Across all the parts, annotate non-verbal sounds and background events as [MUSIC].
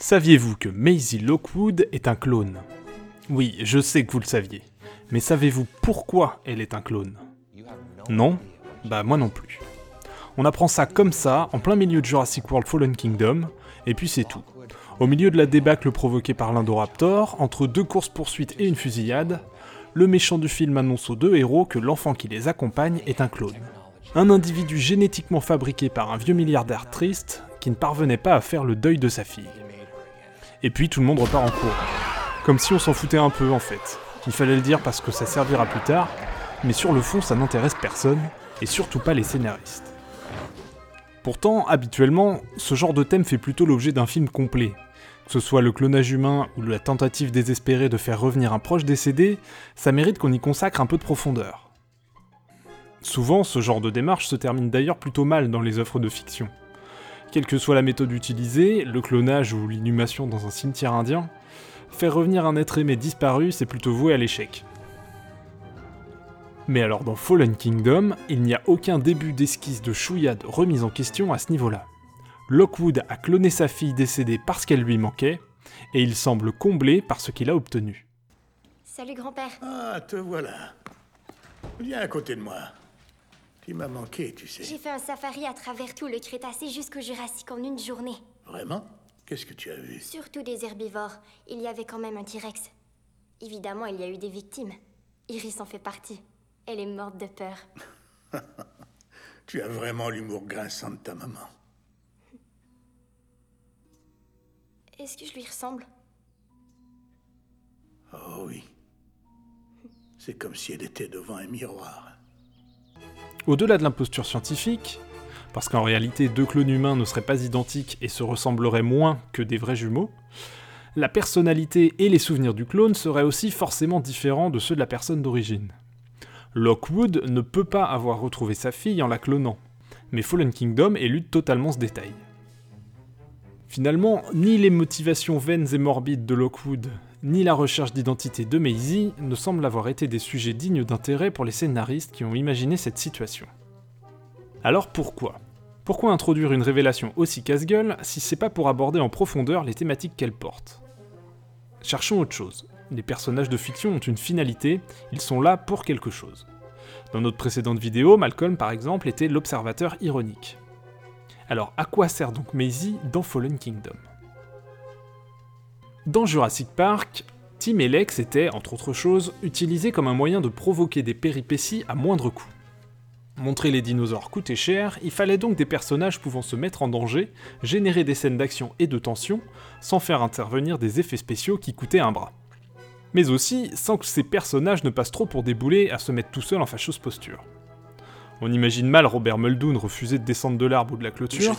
Saviez-vous que Maisie Lockwood est un clone? Oui, je sais que vous le saviez. Mais savez-vous pourquoi elle est un clone? Non? Bah moi non plus. On apprend ça comme ça, en plein milieu de Jurassic World Fallen Kingdom, et puis c'est tout. Au milieu de la débâcle provoquée par l'Indoraptor, entre deux courses-poursuites et une fusillade, le méchant du film annonce aux deux héros que l'enfant qui les accompagne est un clone. Un individu génétiquement fabriqué par un vieux milliardaire triste qui ne parvenait pas à faire le deuil de sa fille. Et puis tout le monde repart en cours. Comme si on s'en foutait un peu en fait. Il fallait le dire parce que ça servira plus tard, mais sur le fond ça n'intéresse personne, et surtout pas les scénaristes. Pourtant, habituellement, ce genre de thème fait plutôt l'objet d'un film complet. Que ce soit le clonage humain ou la tentative désespérée de faire revenir un proche décédé, ça mérite qu'on y consacre un peu de profondeur. Souvent, ce genre de démarche se termine d'ailleurs plutôt mal dans les œuvres de fiction. Quelle que soit la méthode utilisée, le clonage ou l'inhumation dans un cimetière indien, faire revenir un être aimé disparu, c'est plutôt voué à l'échec. Mais alors dans Fallen Kingdom, il n'y a aucun début d'esquisse de chouillade remise en question à ce niveau-là. Lockwood a cloné sa fille décédée parce qu'elle lui manquait, et il semble comblé par ce qu'il a obtenu. Salut grand-père. Ah, te voilà. Viens à côté de moi. Tu m'as manqué, tu sais. J'ai fait un safari à travers tout le Crétacé jusqu'au Jurassique en une journée. Vraiment? Qu'est-ce que tu as vu? Surtout des herbivores. Il y avait quand même un T-Rex. Évidemment, il y a eu des victimes. Iris en fait partie. Elle est morte de peur. [LAUGHS] Tu as vraiment l'humour grinçant de ta maman. Est-ce que je lui ressemble? Oh oui. C'est comme si elle était devant un miroir. Au-delà de l'imposture scientifique, parce qu'en réalité deux clones humains ne seraient pas identiques et se ressembleraient moins que des vrais jumeaux, la personnalité et les souvenirs du clone seraient aussi forcément différents de ceux de la personne d'origine. Lockwood ne peut pas avoir retrouvé sa fille en la clonant, mais Fallen Kingdom élude totalement ce détail. Finalement, ni les motivations vaines et morbides de Lockwood, ni la recherche d'identité de Maisie ne semblent avoir été des sujets dignes d'intérêt pour les scénaristes qui ont imaginé cette situation. Alors pourquoi? Pourquoi introduire une révélation aussi casse-gueule si c'est pas pour aborder en profondeur les thématiques qu'elle porte? Cherchons autre chose. Les personnages de fiction ont une finalité, ils sont là pour quelque chose. Dans notre précédente vidéo, Malcolm par exemple était l'observateur ironique. Alors à quoi sert donc Maisie dans Fallen Kingdom? Dans Jurassic Park, Tim et Lex étaient, entre autres choses, utilisés comme un moyen de provoquer des péripéties à moindre coût. Montrer les dinosaures coûtait cher, il fallait donc des personnages pouvant se mettre en danger, générer des scènes d'action et de tension, sans faire intervenir des effets spéciaux qui coûtaient un bras. Mais aussi sans que ces personnages ne passent trop pour des boulets à se mettre tout seul en fâcheuse posture. On imagine mal Robert Muldoon refuser de descendre de l'arbre ou de la clôture.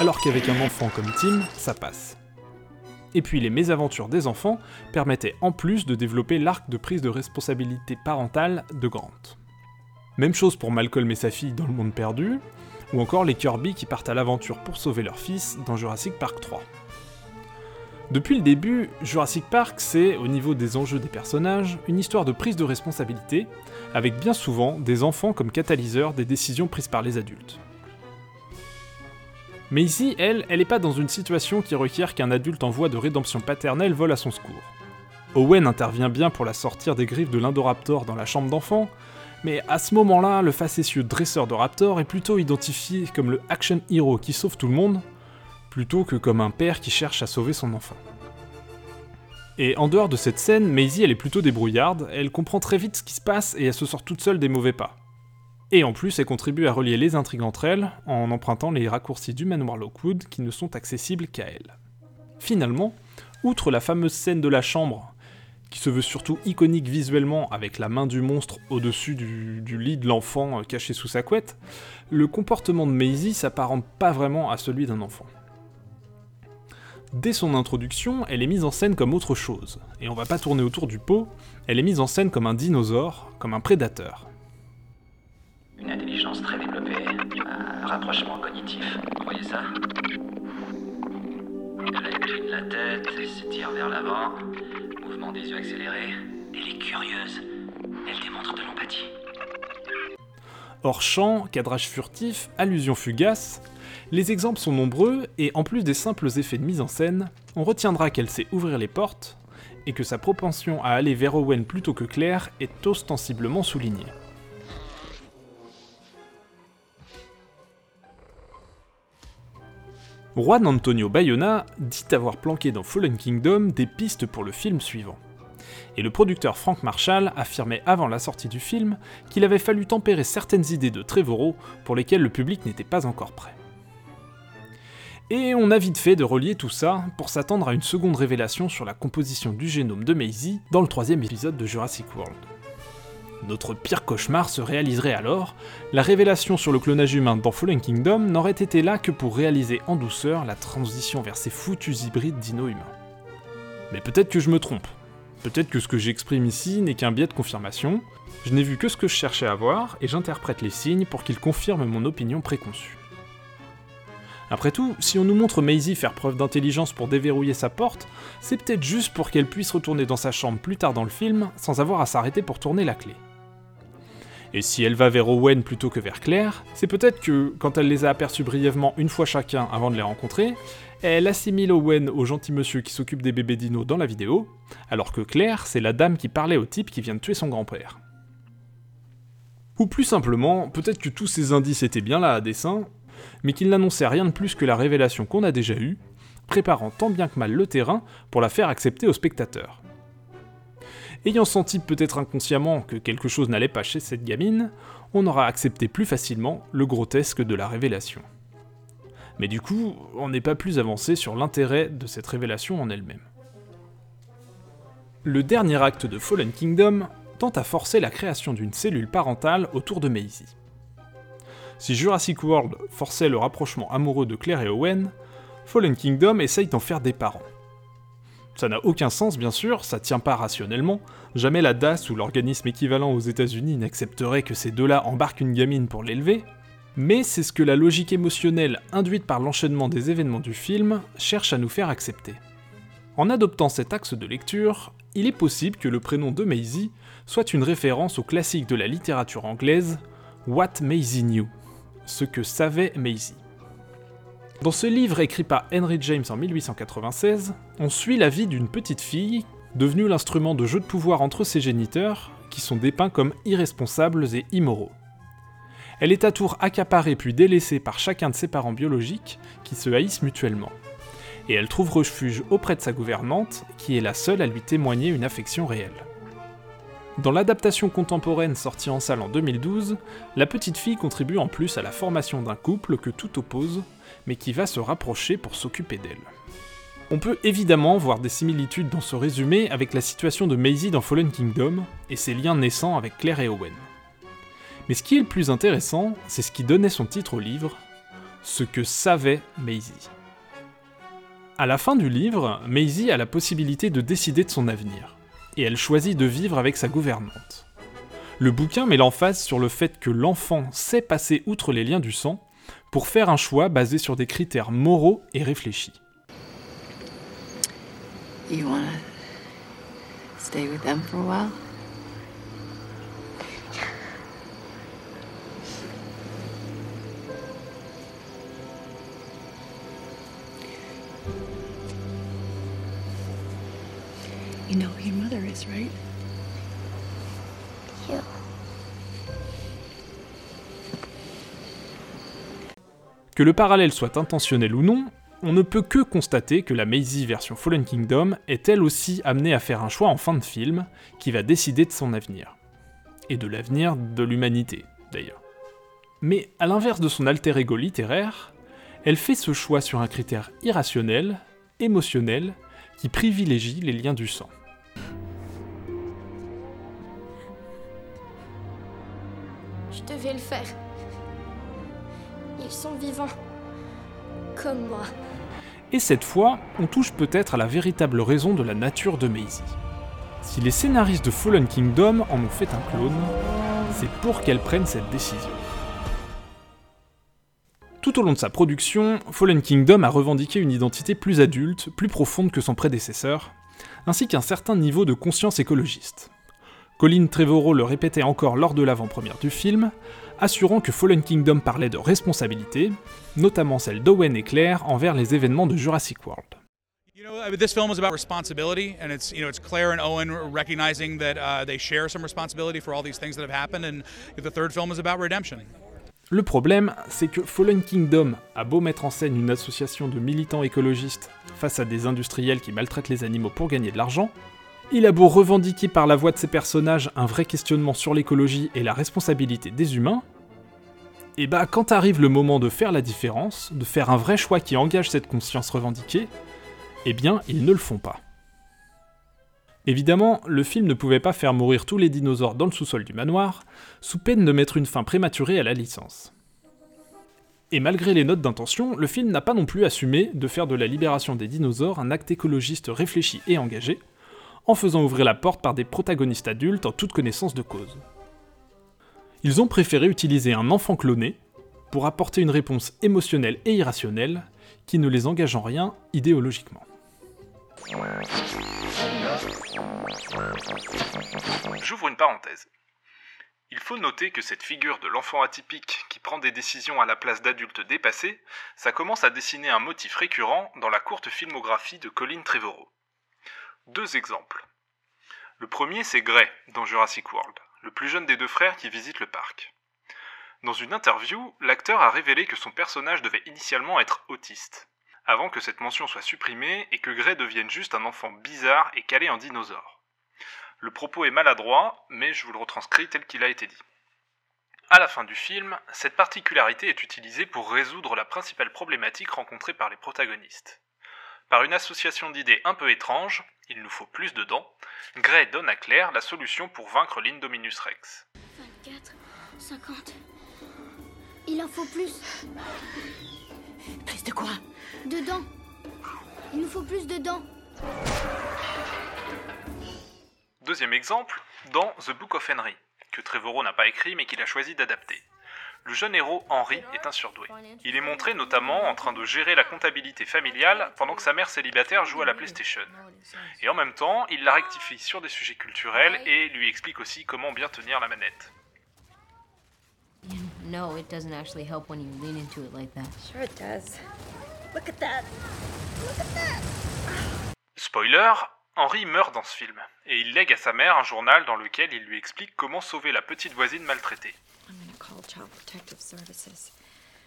Alors qu'avec un enfant comme Tim, ça passe. Et puis les mésaventures des enfants permettaient en plus de développer l'arc de prise de responsabilité parentale de Grant. Même chose pour Malcolm et sa fille dans Le Monde Perdu, ou encore les Kirby qui partent à l'aventure pour sauver leur fils dans Jurassic Park 3. Depuis le début, Jurassic Park, c'est, au niveau des enjeux des personnages, une histoire de prise de responsabilité, avec bien souvent des enfants comme catalyseurs des décisions prises par les adultes. Mais elle, elle n'est pas dans une situation qui requiert qu'un adulte en voie de rédemption paternelle vole à son secours. Owen intervient bien pour la sortir des griffes de l'Indoraptor dans la chambre d'enfant, mais à ce moment-là, le facétieux dresseur de raptor est plutôt identifié comme le action hero qui sauve tout le monde, plutôt que comme un père qui cherche à sauver son enfant. Et en dehors de cette scène, Maisie elle est plutôt débrouillarde, elle comprend très vite ce qui se passe et elle se sort toute seule des mauvais pas. Et en plus, elle contribue à relier les intrigues entre elles en empruntant les raccourcis du manoir Lockwood qui ne sont accessibles qu'à elle. Finalement, outre la fameuse scène de la chambre, qui se veut surtout iconique visuellement avec la main du monstre au-dessus du, lit de l'enfant euh, caché sous sa couette, le comportement de Maisie s'apparente pas vraiment à celui d'un enfant. Dès son introduction, elle est mise en scène comme autre chose, et on va pas tourner autour du pot, elle est mise en scène comme un dinosaure, comme un prédateur. Très développée, rapprochement cognitif, vous voyez ça? Elle incline la tête et se tire vers l'avant, mouvement des yeux accélérés. Elle est curieuse, elle démontre de l'empathie. Hors champ, cadrage furtif, allusions fugaces, les exemples sont nombreux et en plus des simples effets de mise en scène, on retiendra qu'elle sait ouvrir les portes et que sa propension à aller vers Owen plutôt que Claire est ostensiblement soulignée. Juan Antonio Bayona dit avoir planqué dans Fallen Kingdom des pistes pour le film suivant. Et le producteur Frank Marshall affirmait avant la sortie du film qu'il avait fallu tempérer certaines idées de Trevorrow pour lesquelles le public n'était pas encore prêt. Et on a vite fait de relier tout ça pour s'attendre à une seconde révélation sur la composition du génome de Maisie dans le troisième épisode de Jurassic World. Notre pire cauchemar se réaliserait alors, la révélation sur le clonage humain dans Fallen Kingdom n'aurait été là que pour réaliser en douceur la transition vers ces foutus hybrides dino-humains. Mais peut-être que je me trompe. Peut-être que ce que j'exprime ici n'est qu'un biais de confirmation, je n'ai vu que ce que je cherchais à voir et j'interprète les signes pour qu'ils confirment mon opinion préconçue. Après tout, si on nous montre Maisie faire preuve d'intelligence pour déverrouiller sa porte, c'est peut-être juste pour qu'elle puisse retourner dans sa chambre plus tard dans le film sans avoir à s'arrêter pour tourner la clé. Et si elle va vers Owen plutôt que vers Claire, c'est peut-être que, quand elle les a aperçus brièvement une fois chacun avant de les rencontrer, elle assimile Owen au gentil monsieur qui s'occupe des bébés dinos dans la vidéo, alors que Claire, c'est la dame qui parlait au type qui vient de tuer son grand-père. Ou plus simplement, peut-être que tous ces indices étaient bien là à dessein, mais qu'ils n'annonçaient rien de plus que la révélation qu'on a déjà eue, préparant tant bien que mal le terrain pour la faire accepter aux spectateurs. Ayant senti peut-être inconsciemment que quelque chose n'allait pas chez cette gamine, on aura accepté plus facilement le grotesque de la révélation. Mais du coup, on n'est pas plus avancé sur l'intérêt de cette révélation en elle-même. Le dernier acte de Fallen Kingdom tente à forcer la création d'une cellule parentale autour de Maisie. Si Jurassic World forçait le rapprochement amoureux de Claire et Owen, Fallen Kingdom essaye d'en faire des parents. Ça n'a aucun sens bien sûr, ça tient pas rationnellement, jamais la DAS ou l'organisme équivalent aux États-Unis n'accepterait que ces deux-là embarquent une gamine pour l'élever, mais c'est ce que la logique émotionnelle induite par l'enchaînement des événements du film cherche à nous faire accepter. En adoptant cet axe de lecture, il est possible que le prénom de Maisie soit une référence au classique de la littérature anglaise What Maisie Knew, ce que savait Maisie. Dans ce livre écrit par Henry James en 1896, on suit la vie d'une petite fille devenue l'instrument de jeu de pouvoir entre ses géniteurs, qui sont dépeints comme irresponsables et immoraux. Elle est à tour accaparée puis délaissée par chacun de ses parents biologiques, qui se haïssent mutuellement. Et elle trouve refuge auprès de sa gouvernante, qui est la seule à lui témoigner une affection réelle. Dans l'adaptation contemporaine sortie en salle en 2012, la petite fille contribue en plus à la formation d'un couple que tout oppose, mais qui va se rapprocher pour s'occuper d'elle. On peut évidemment voir des similitudes dans ce résumé avec la situation de Maisie dans Fallen Kingdom et ses liens naissants avec Claire et Owen. Mais ce qui est le plus intéressant, c'est ce qui donnait son titre au livre, ce que savait Maisie. À la fin du livre, Maisie a la possibilité de décider de son avenir et elle choisit de vivre avec sa gouvernante. Le bouquin met l'emphase sur le fait que l'enfant sait passer outre les liens du sang pour faire un choix basé sur des critères moraux et réfléchis. You wanna stay with them for a while? You know who your mother is, right? Que le parallèle soit intentionnel ou non, on ne peut que constater que la Maisie version Fallen Kingdom est elle aussi amenée à faire un choix en fin de film qui va décider de son avenir. Et de l'avenir de l'humanité, d'ailleurs. Mais à l'inverse de son alter ego littéraire, elle fait ce choix sur un critère irrationnel, émotionnel, qui privilégie les liens du sang. Je devais le faire. Ils sont vivants. Comme moi. Et cette fois, on touche peut-être à la véritable raison de la nature de Maisie. Si les scénaristes de Fallen Kingdom en ont fait un clone, c'est pour qu'elle prenne cette décision. Tout au long de sa production, Fallen Kingdom a revendiqué une identité plus adulte, plus profonde que son prédécesseur, ainsi qu'un certain niveau de conscience écologiste. Colin Trevorrow le répétait encore lors de l'avant-première du film, assurant que Fallen Kingdom parlait de responsabilité, notamment celle d'Owen et Claire envers les événements de Jurassic World. You know, I mean, this film is about responsibility, and it's you know it's Claire and Owen recognizing that uh, they share some responsibility for all these things that have happened, and the third film is about redemption. Le problème, c'est que Fallen Kingdom a beau mettre en scène une association de militants écologistes face à des industriels qui maltraitent les animaux pour gagner de l'argent, il a beau revendiquer par la voix de ses personnages un vrai questionnement sur l'écologie et la responsabilité des humains, et bah quand arrive le moment de faire la différence, de faire un vrai choix qui engage cette conscience revendiquée, eh bien, ils ne le font pas. Évidemment, le film ne pouvait pas faire mourir tous les dinosaures dans le sous-sol du manoir, sous peine de mettre une fin prématurée à la licence. Et malgré les notes d'intention, le film n'a pas non plus assumé de faire de la libération des dinosaures un acte écologiste réfléchi et engagé, en faisant ouvrir la porte par des protagonistes adultes en toute connaissance de cause. Ils ont préféré utiliser un enfant cloné pour apporter une réponse émotionnelle et irrationnelle qui ne les engage en rien idéologiquement. J'ouvre une parenthèse. Il faut noter que cette figure de l'enfant atypique qui prend des décisions à la place d'adultes dépassés, ça commence à dessiner un motif récurrent dans la courte filmographie de Colin Trevorrow. Deux exemples. Le premier, c'est Gray, dans Jurassic World, le plus jeune des deux frères qui visite le parc. Dans une interview, l'acteur a révélé que son personnage devait initialement être autiste, avant que cette mention soit supprimée et que Gray devienne juste un enfant bizarre et calé en dinosaure. Le propos est maladroit, mais je vous le retranscris tel qu'il a été dit. À la fin du film, cette particularité est utilisée pour résoudre la principale problématique rencontrée par les protagonistes. Par une association d'idées un peu étrange, il nous faut plus de dents, Gray donne à Claire la solution pour vaincre l'Indominus Rex. 24, 50. Il en faut plus. Plus de quoi Dedans. Il nous faut plus de dents. Deuxième exemple, dans The Book of Henry, que Trevorrow n'a pas écrit mais qu'il a choisi d'adapter. Le jeune héros Henry est un surdoué. Il est montré notamment en train de gérer la comptabilité familiale pendant que sa mère célibataire joue à la PlayStation. Et en même temps, il la rectifie sur des sujets culturels et lui explique aussi comment bien tenir la manette. No, it doesn't actually help when you lean into it like that. Sure it does. Look at that. Spoiler, Henry meurt dans ce film, et il lègue à sa mère un journal dans lequel il lui explique comment sauver la petite voisine maltraitée. I'm gonna call Child Protective Services.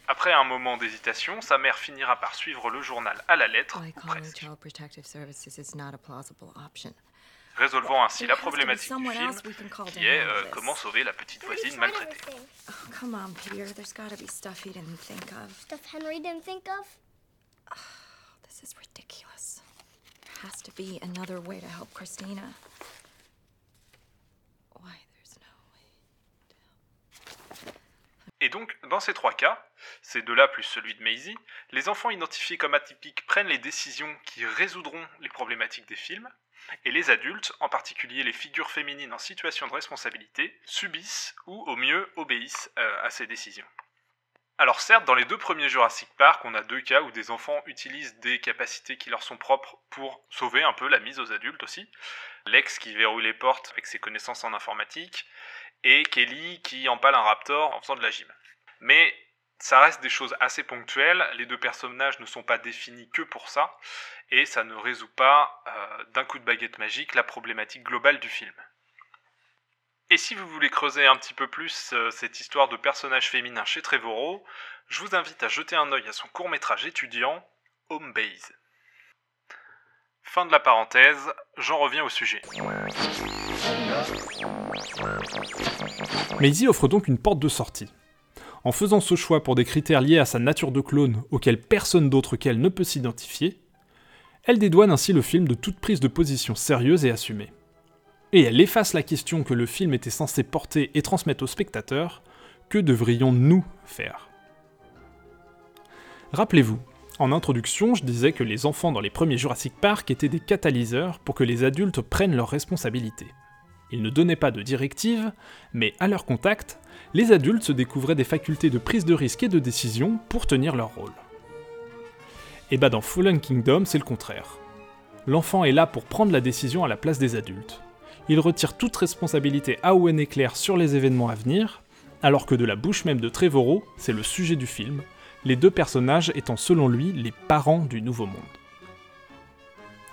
Après un moment d'hésitation, sa mère finira par suivre le journal à la lettre, ou presque, résolvant ainsi la problématique du someone film, else we can call to qui est euh, comment sauver la petite voisine maltraitée. Oh, come on, Peter. There's gotta be stuff he didn't think of. Stuff Henry didn't think of? This is ridiculous. There has to be another way to help Christina. Why, there's no way. Et donc, dans ces trois cas, ces deux-là plus celui de Maisie, les enfants identifiés comme atypiques prennent les décisions qui résoudront les problématiques des films, et les adultes, en particulier les figures féminines en situation de responsabilité, subissent ou au mieux obéissent euh, à ces décisions. Alors certes, dans les deux premiers Jurassic Park, on a deux cas où des enfants utilisent des capacités qui leur sont propres pour sauver un peu la mise aux adultes aussi. Lex qui verrouille les portes avec ses connaissances en informatique, et Kelly qui empale un raptor en faisant de la gym. Mais ça reste des choses assez ponctuelles, les deux personnages ne sont pas définis que pour ça, et ça ne résout pas euh, d'un coup de baguette magique la problématique globale du film. Et si vous voulez creuser un petit peu plus euh, cette histoire de personnage féminin chez Trevorrow, je vous invite à jeter un œil à son court métrage étudiant, Home Base. Fin de la parenthèse, j'en reviens au sujet. Maisie offre donc une porte de sortie. En faisant ce choix pour des critères liés à sa nature de clone auxquels personne d'autre qu'elle ne peut s'identifier, elle dédouane ainsi le film de toute prise de position sérieuse et assumée. Et elle efface la question que le film était censé porter et transmettre aux spectateurs, que devrions-nous faire? Rappelez-vous, en introduction, je disais que les enfants dans les premiers Jurassic Park étaient des catalyseurs pour que les adultes prennent leurs responsabilités. Ils ne donnaient pas de directives, mais à leur contact, les adultes se découvraient des facultés de prise de risque et de décision pour tenir leur rôle. Et bah dans Fallen Kingdom, c'est le contraire. L'enfant est là pour prendre la décision à la place des adultes. il retire toute responsabilité à Owen et Claire sur les événements à venir, alors que de la bouche même de Trevorrow, c'est le sujet du film, les deux personnages étant selon lui les parents du Nouveau Monde.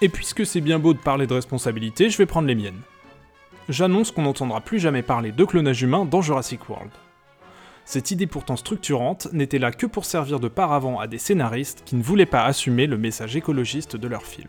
Et puisque c'est bien beau de parler de responsabilité, je vais prendre les miennes. J'annonce qu'on n'entendra plus jamais parler de clonage humain dans Jurassic World. Cette idée pourtant structurante n'était là que pour servir de paravent à des scénaristes qui ne voulaient pas assumer le message écologiste de leur film.